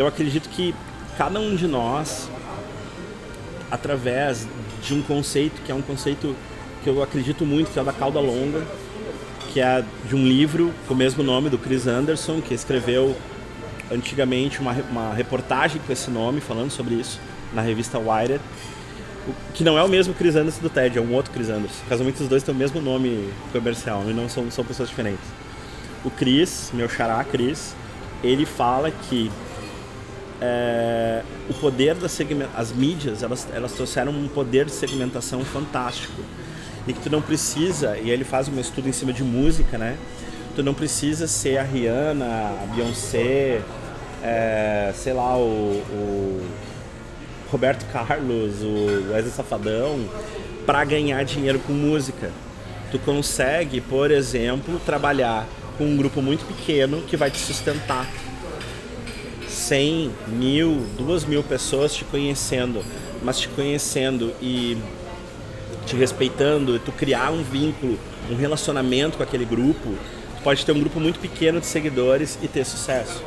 eu acredito que cada um de nós, através de um conceito que é um conceito que eu acredito muito, que é o da cauda longa, que é de um livro com o mesmo nome do Chris Anderson, que escreveu antigamente uma, uma reportagem com esse nome falando sobre isso na revista Wired, que não é o mesmo Chris Anderson do TED, é um outro Chris Anderson. Casualmente os dois têm o mesmo nome comercial e não são, são pessoas diferentes. O Chris, meu xará Chris, ele fala que é, o poder da segmentação, as mídias, elas, elas trouxeram um poder de segmentação fantástico. E que tu não precisa, e ele faz um estudo em cima de música, né? Tu não precisa ser a Rihanna, a Beyoncé, é, sei lá, o, o, Roberto Carlos, o Wesley Safadão, para ganhar dinheiro com música. Tu consegue, por exemplo, trabalhar com um grupo muito pequeno que vai te sustentar 100, mil, duas mil pessoas te conhecendo, mas te conhecendo e te respeitando, tu criar um vínculo, um relacionamento com aquele grupo, tu pode ter um grupo muito pequeno de seguidores e ter sucesso.